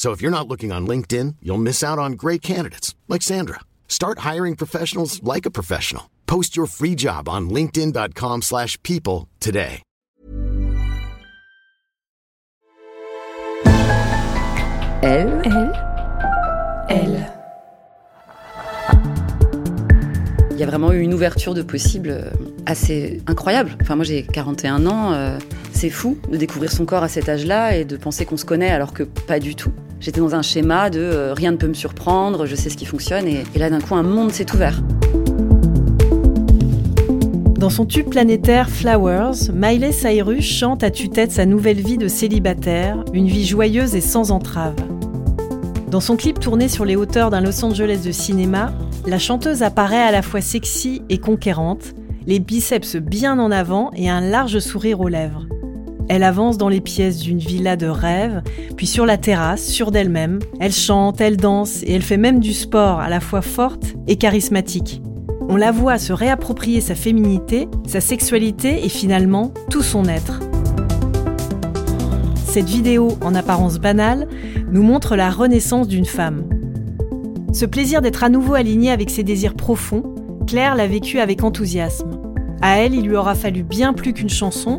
So if you're not looking on LinkedIn, you'll miss out on great candidates like Sandra. Start hiring professionals like a professional. Post your free job on linkedin.com/people today. Elle, elle, elle. Il y a vraiment eu une ouverture de possible euh, assez incroyable. Enfin, moi j'ai 41 ans, euh, c'est fou de découvrir son corps à cet âge-là et de penser qu'on se connaît alors que pas du tout. J'étais dans un schéma de euh, rien ne peut me surprendre, je sais ce qui fonctionne et, là d'un coup un monde s'est ouvert. Dans son tube planétaire Flowers, Miley Cyrus chante à tue-tête sa nouvelle vie de célibataire, une vie joyeuse et sans entrave. Dans son clip tourné sur les hauteurs d'un Los Angeles de cinéma, la chanteuse apparaît à la fois sexy et conquérante, les biceps bien en avant et un large sourire aux lèvres. Elle avance dans les pièces d'une villa de rêve, puis sur la terrasse, sûre d'elle-même. Elle chante, elle danse et elle fait même du sport à la fois forte et charismatique. On la voit se réapproprier sa féminité, sa sexualité et finalement tout son être. Cette vidéo, en apparence banale, nous montre la renaissance d'une femme. Ce plaisir d'être à nouveau aligné avec ses désirs profonds, Claire l'a vécu avec enthousiasme. À elle, il lui aura fallu bien plus qu'une chanson,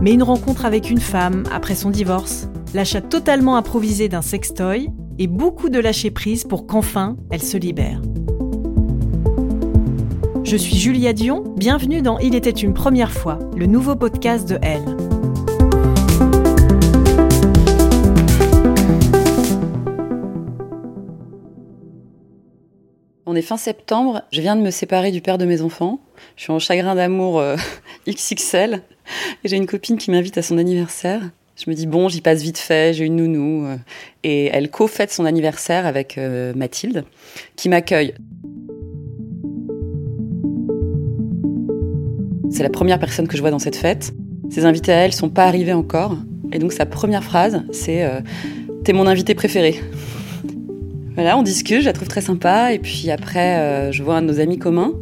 mais une rencontre avec une femme après son divorce, l'achat totalement improvisé d'un sextoy et beaucoup de lâcher prise pour qu'enfin elle se libère. Je suis Julia Dion, bienvenue dans Il était une première fois, le nouveau podcast de Elle. On est fin septembre, je viens de me séparer du père de mes enfants. Je suis en chagrin d'amour euh, XXL et j'ai une copine qui m'invite à son anniversaire. Je me dis bon, j'y passe vite fait, j'ai une nounou euh, et elle co-fête son anniversaire avec euh, Mathilde qui m'accueille. C'est la première personne que je vois dans cette fête. Ses invités à elle sont pas arrivés encore et donc sa première phrase c'est T'es mon invité préféré. Voilà, on discute, je la trouve très sympa. Et puis après, euh, je vois un de nos amis communs.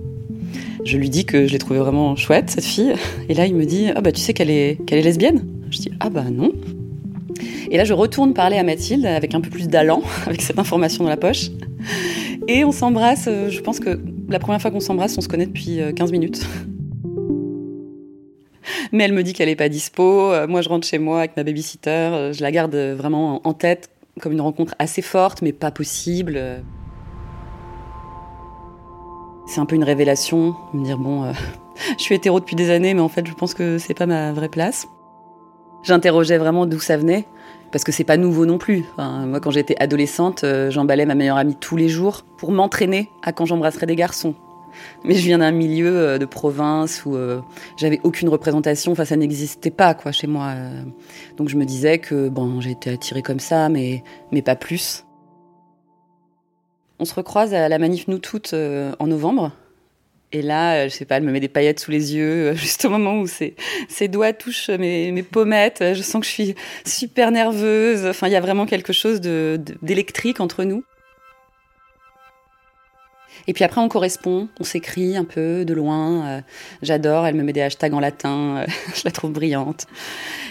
Je lui dis que je l'ai trouvée vraiment chouette, cette fille. Et là, il me dit Ah, bah, tu sais qu'elle est, qu'elle est lesbienne? Je dis Ah, bah, non. Et là, je retourne parler à Mathilde avec un peu plus d'allant, avec cette information dans la poche. Et on s'embrasse. euh, Je pense que la première fois qu'on s'embrasse, on se connaît depuis euh, 15 minutes. Mais elle me dit qu'elle est pas dispo. Euh, Moi, je rentre chez moi avec ma babysitter. Euh, Je la garde euh, vraiment en tête comme une rencontre assez forte, mais pas possible. Euh, C'est un peu une révélation, me dire bon, euh, je suis hétéro depuis des années, mais en fait, je pense que c'est pas ma vraie place. J'interrogeais vraiment d'où ça venait, parce que c'est pas nouveau non plus. Moi, quand j'étais adolescente, euh, j'emballais ma meilleure amie tous les jours pour m'entraîner à quand j'embrasserais des garçons. Mais je viens d'un milieu euh, de province où euh, j'avais aucune représentation, enfin ça n'existait pas quoi chez moi. euh. Donc je me disais que bon, j'étais attirée comme ça, mais mais pas plus. On se recroise à la manif Nous Toutes en novembre. Et là, je sais pas, elle me met des paillettes sous les yeux, juste au moment où ses, doigts touchent mes, mes pommettes. Je sens que je suis super nerveuse. Enfin, il y a vraiment quelque chose d'électrique entre nous. Et puis après, on correspond, on s'écrit un peu de loin. euh, J'adore, elle me met des hashtags en latin, euh, je la trouve brillante.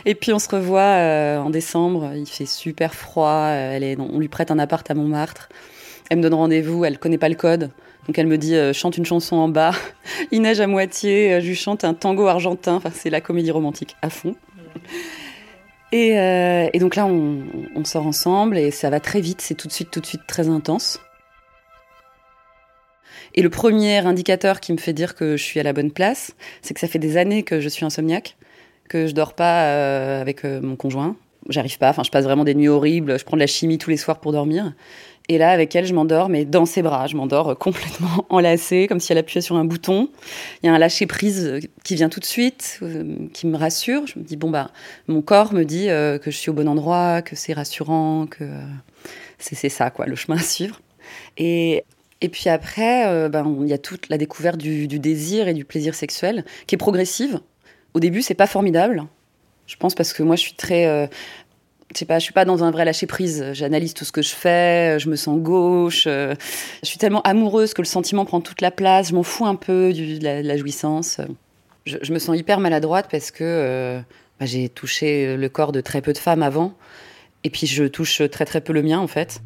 Et puis on se revoit euh, en décembre, il fait super froid, on lui prête un appart à Montmartre. Elle me donne rendez-vous, elle connaît pas le code. Donc elle me dit chante une chanson en bas, il neige à moitié, je lui chante un tango argentin, enfin c'est la comédie romantique à fond. Et, et donc là on, on sort ensemble et ça va très vite, c'est tout de suite tout de suite très intense. Et le premier indicateur qui me fait dire que je suis à la bonne place, c'est que ça fait des années que je suis insomniaque, que je dors pas euh, avec euh, mon conjoint. J'arrive pas, enfin je passe vraiment des nuits horribles, je prends de la chimie tous les soirs pour dormir. Et là, avec elle, je m'endors, mais dans ses bras. Je m'endors complètement enlacée, comme si elle appuyait sur un bouton. Il y a un lâcher-prise qui vient tout de suite, qui me rassure. Je me dis, bon, bah, mon corps me dit que je suis au bon endroit, que c'est rassurant, que c'est ça, quoi, le chemin à suivre. Et et puis après, euh, ben, il y a toute la découverte du, désir et du plaisir sexuel qui est progressive. Au début, c'est pas formidable. Je pense parce que moi, je suis très. Euh, je sais pas, je suis pas dans un vrai lâcher prise. J'analyse tout ce que je fais, je me sens gauche. Euh, je suis tellement amoureuse que le sentiment prend toute la place. Je m'en fous un peu de, la, jouissance. Je, me sens hyper maladroite parce que bah, j'ai touché le corps de très peu de femmes avant. Et puis je touche très très peu le mien en fait.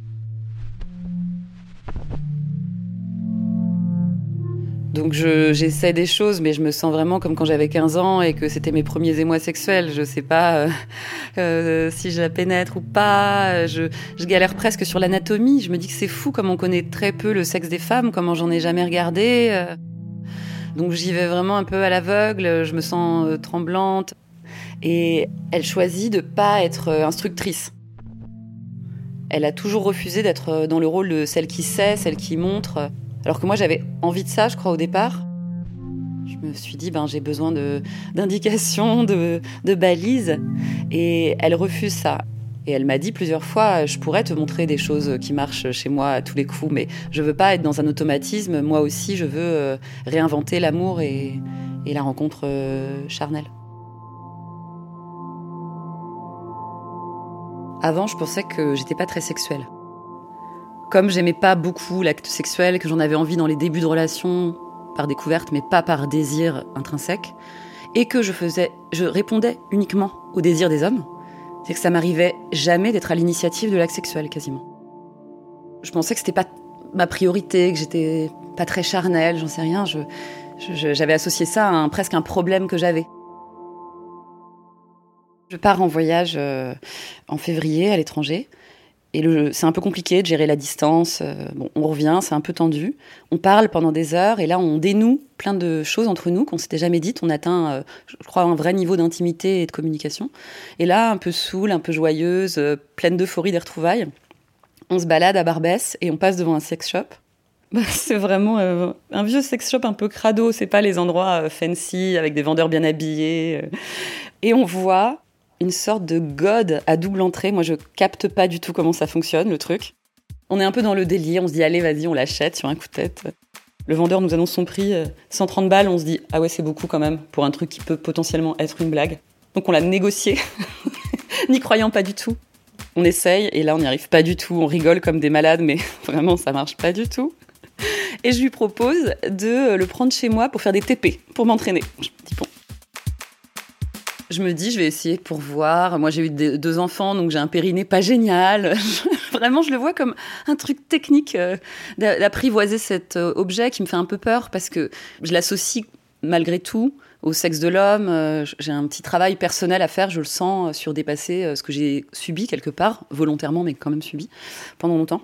Donc j'essaie des choses, mais je me sens vraiment comme quand j'avais 15 ans et que c'était mes premiers émois sexuels. Je sais pas euh, euh, si je la pénètre ou pas. Je, je galère presque sur l'anatomie. Je me dis que c'est fou comme on connaît très peu le sexe des femmes, comment j'en ai jamais regardé. Euh. Donc j'y vais vraiment un peu à l'aveugle. Je me sens tremblante. Et elle choisit de pas être instructrice. Elle a toujours refusé d'être dans le rôle de celle qui sait, celle qui montre. Alors que moi, j'avais envie de ça, je crois, au départ. Je me suis dit, ben, j'ai besoin d'indications, de, de, balises. Et elle refuse ça. Et elle m'a dit plusieurs fois, je pourrais te montrer des choses qui marchent chez moi à tous les coups, mais je veux pas être dans un automatisme. Moi aussi, je veux euh, réinventer l'amour et, et, la rencontre euh, charnelle. Avant, je pensais que j'étais pas très sexuelle comme j'aimais pas beaucoup l'acte sexuel, que j'en avais envie dans les débuts de relation par découverte, mais pas par désir intrinsèque, et que je faisais, je répondais uniquement au désir des hommes, c'est que ça m'arrivait jamais d'être à l'initiative de l'acte sexuel quasiment. Je pensais que c'était pas ma priorité, que j'étais pas très charnelle, j'en sais rien. j'avais associé ça à presque un problème que j'avais. Je pars en voyage euh, en février à l'étranger. Et c'est un peu compliqué de gérer la distance. Euh, bon, on revient, c'est un peu tendu. On parle pendant des heures et là, on dénoue plein de choses entre nous qu'on s'était jamais dites. On atteint, euh, je crois, un vrai niveau d'intimité et de communication. Et là, un peu saoule, un peu joyeuse, euh, pleine d'euphorie des retrouvailles, on se balade à Barbès et on passe devant un sex shop. Bah, c'est vraiment un vieux sex shop un peu crado. C'est pas les endroits fancy avec des vendeurs bien habillés. Et on voit une sorte de god à double entrée. Moi, je capte pas du tout comment ça fonctionne, le truc. On est un peu dans le délire, on se dit, allez, vas-y, on l'achète sur un coup de tête. Le vendeur nous annonce son prix, 130 euh, balles, on se dit, ah ouais, c'est beaucoup quand même, pour un truc qui peut potentiellement être une blague. Donc on l'a négocié, n'y croyant pas du tout. On essaye, et là, on n'y arrive pas du tout, on rigole comme des malades, mais vraiment, ça marche pas du tout. Et je lui propose de le prendre chez moi pour faire des TP, pour m'entraîner. Je me dis, bon, je me dis, je vais essayer pour voir. Moi, j'ai eu deux enfants, donc j'ai un périnée pas génial. Vraiment, je le vois comme un truc technique euh, d'apprivoiser cet euh, objet qui me fait un peu peur parce que je l'associe malgré tout au sexe de l'homme. Euh, j'ai un petit travail personnel à faire, je le sens, sur dépasser ce que j'ai subi quelque part, volontairement, mais quand même subi pendant longtemps.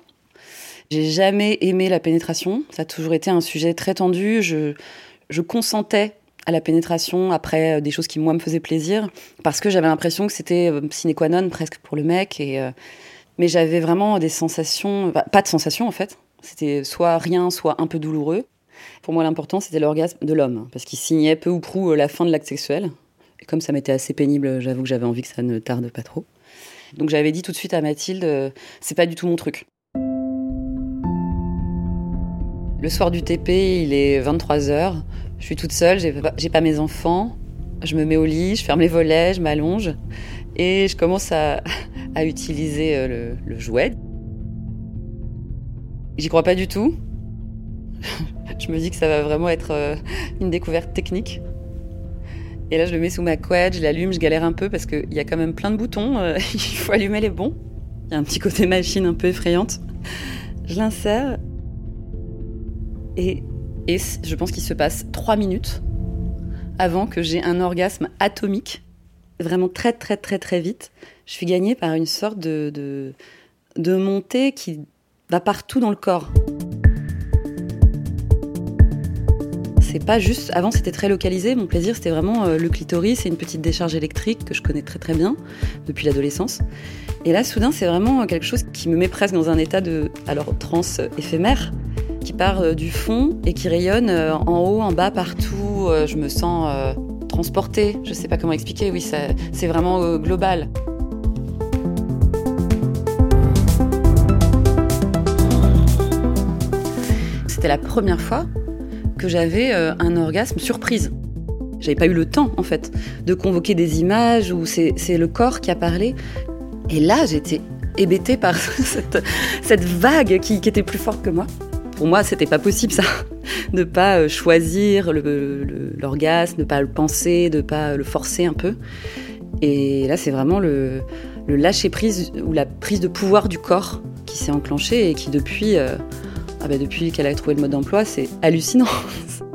J'ai jamais aimé la pénétration. Ça a toujours été un sujet très tendu. Je consentais à la pénétration après euh, des choses qui moi me faisaient plaisir parce que j'avais l'impression que c'était euh, sine qua non presque pour le mec et euh, mais j'avais vraiment des sensations bah, pas de sensations en fait. C'était soit rien soit un peu douloureux. Pour moi l'important c'était l'orgasme de l'homme parce qu'il signait peu ou prou la fin de l'acte sexuel. Et comme ça m'était assez pénible j'avoue que j'avais envie que ça ne tarde pas trop. Donc j'avais dit tout de suite à Mathilde c'est pas du tout mon truc. Le soir du TP, il est 23h. Je suis toute seule, j'ai pas, pas mes enfants. Je me mets au lit, je ferme les volets, je m'allonge et je commence à, utiliser euh, le, jouet. J'y crois pas du tout. je me dis que ça va vraiment être euh, une découverte technique. Et là, je le mets sous ma couette, je l'allume, je galère un peu parce qu'il y a quand même plein de boutons. Euh, il faut allumer les bons. Il y a un petit côté machine un peu effrayante. Je l'insère. Et et je pense qu'il se passe trois minutes avant que j'ai un orgasme atomique, vraiment très très très très vite. Je suis gagnée par une sorte de, de, montée qui va partout dans le corps. c'est pas juste. Avant, c'était très localisé. Mon plaisir, c'était vraiment euh, le clitoris et une petite décharge électrique que je connais très très bien depuis l'adolescence. Et là, soudain, c'est vraiment quelque chose qui me met presque dans un état de, alors, trans éphémère, qui part euh, du fond et qui rayonne euh, en haut, en bas, partout. Je me sens transportée. Je sais pas comment expliquer. Oui, c'est vraiment global. C'était la première fois que j'avais euh, un orgasme surprise. J'avais pas eu le temps, en fait, de convoquer des images où c'est le corps qui a parlé. Et là, j'étais hébétée par cette, vague qui, était plus forte que moi. Pour moi, c'était pas possible, ça. De pas euh, choisir l'orgasme, de pas le penser, de pas le forcer un peu. Et là, c'est vraiment le, lâcher prise ou la prise de pouvoir du corps qui s'est enclenchée et qui, depuis, euh, ah bah, depuis qu'elle a trouvé le mode d'emploi, c'est hallucinant.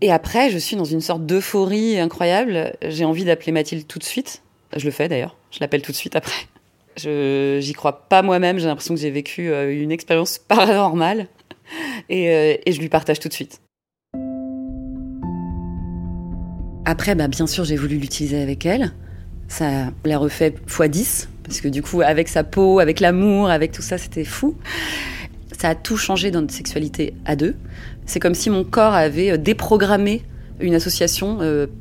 Et après, je suis dans une sorte d'euphorie incroyable. J'ai envie d'appeler Mathilde tout de suite. Je le fais d'ailleurs. Je l'appelle tout de suite après. Je j'y crois pas moi-même. J'ai l'impression que j'ai vécu euh, une expérience paranormale et, euh, et, je lui partage tout de suite. Après, bah, bien sûr, j'ai voulu l'utiliser avec elle. Ça l'a refait x 10 parce que du coup, avec sa peau, avec l'amour, avec tout ça, c'était fou. Ça a tout changé dans notre sexualité à deux. C'est comme si mon corps avait euh, déprogrammé une association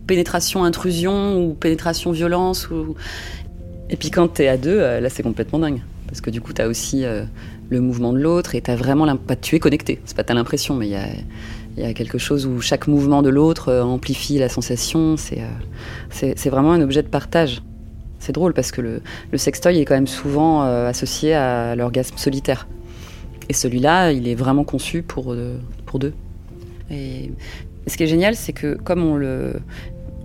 pénétration-intrusion ou pénétration-violence. Ou... Et puis quand t'es à deux, euh, là c'est complètement dingue. Parce que du coup, t'as aussi le mouvement de l'autre et t'as vraiment l'impression. Tu es connecté, c'est pas t'as l'impression, mais il y a, quelque chose où chaque mouvement de l'autre amplifie la sensation. C'est vraiment un objet de partage. C'est drôle parce que le, sextoy est quand même souvent euh, associé à l'orgasme solitaire. Et celui-là, il est vraiment conçu pour, euh, pour deux. Et, ce qui est génial, c'est que comme on le,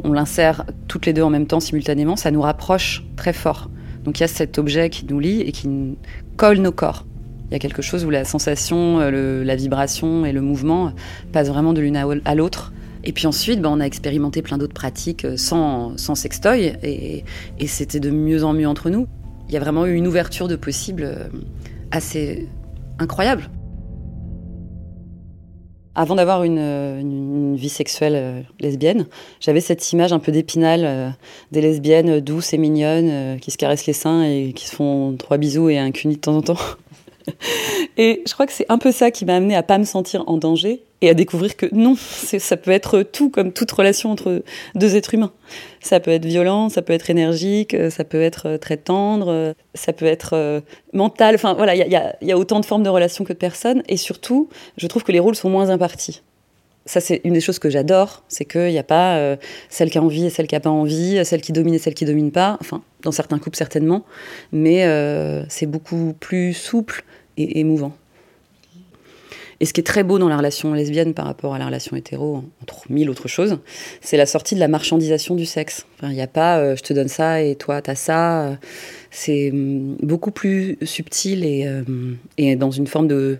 on l'insère toutes les deux en même temps, simultanément, ça nous rapproche très fort. Donc il y a cet objet qui nous lie et qui colle nos corps. Il y a quelque chose où la sensation, euh, la vibration et le mouvement passent vraiment de l'une à l'autre et puis ensuite, ben, on a expérimenté plein d'autres pratiques euh, sans, sans sextoy et, et c'était de mieux en mieux entre nous. Il y a vraiment eu une ouverture de possible euh, assez incroyable. Avant d'avoir une, vie sexuelle euh, lesbienne, j'avais cette image un peu d'épinal des lesbiennes douces et mignonnes qui se caressent les seins et qui se font trois bisous et un cuni de temps en temps. et je crois que c'est un peu ça qui m'a amené à pas me sentir en danger et à découvrir que non, ça peut être tout comme toute relation entre deux êtres humains. Ça peut être violent, ça peut être énergique, euh, ça peut être euh, très tendre, euh, ça peut être mental. Enfin voilà, il y a, autant de formes de relations que de personnes. Et surtout, je trouve que les rôles sont moins impartis. Ça, c'est une des choses que j'adore, c'est qu'il n'y a pas celle qui a envie et celle qui n'a pas envie, celle qui domine et celle qui domine pas. Enfin, dans certains couples certainement, mais c'est beaucoup plus souple et émouvant. Et ce qui est très beau dans la relation lesbienne par rapport à la relation hétéro, entre mille autres choses, c'est la sortie de la marchandisation du sexe. Il n'y a pas euh, je te donne ça et toi t'as ça. C'est hum, beaucoup plus subtil euh, et, dans une forme de,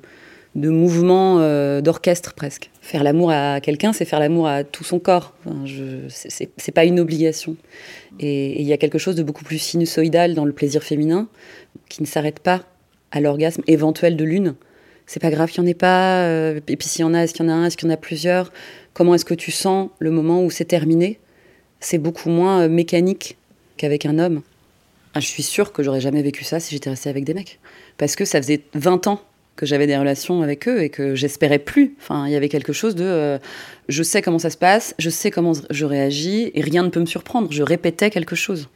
de mouvement euh, d'orchestre presque. Faire l'amour à quelqu'un, c'est faire l'amour à tout son corps. Enfin, c'est pas une obligation. Et il y a quelque chose de beaucoup plus sinusoïdal dans le plaisir féminin qui ne s'arrête pas à l'orgasme éventuel de l'une, c'est pas grave qu'il n'y en ait pas. Euh, et puis s'il y en a, est-ce qu'il y en a un, est-ce qu'il y en a plusieurs? Comment est-ce que tu sens le moment où c'est terminé? C'est beaucoup moins euh, mécanique qu'avec un homme. Ah, je suis sûre que j'aurais jamais vécu ça si j'étais restée avec des mecs. Parce que ça faisait 20 ans que j'avais des relations avec eux et que j'espérais plus. Enfin, il y avait quelque chose de euh, je sais comment ça se passe, je sais comment je réagis et rien ne peut me surprendre. Je répétais quelque chose.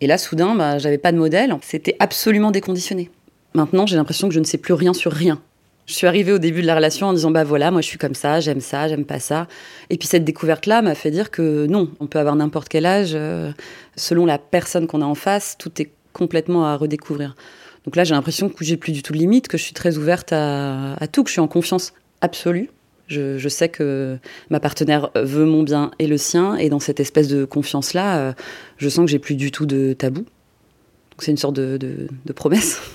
Et là, soudain, bah, j'avais pas de modèle. C'était absolument déconditionné. Maintenant, j'ai l'impression que je ne sais plus rien sur rien. Je suis arrivée au début de la relation en disant bah voilà, moi je suis comme ça, j'aime ça, j'aime pas ça. Et puis cette découverte-là m'a fait dire que non, on peut avoir n'importe quel âge, euh, selon la personne qu'on a en face, tout est complètement à redécouvrir. Donc là, j'ai l'impression que j'ai plus du tout de limite, que je suis très ouverte à, tout, que je suis en confiance absolue. Je, sais que ma partenaire veut mon bien et le sien, et dans cette espèce de confiance-là, euh, je sens que j'ai plus du tout de tabou. Donc c'est une sorte de, de promesse.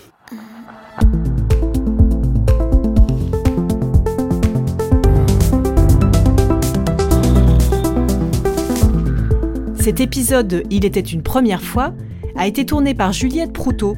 Cet épisode de Il était une première fois a été tourné par Juliette Proutot.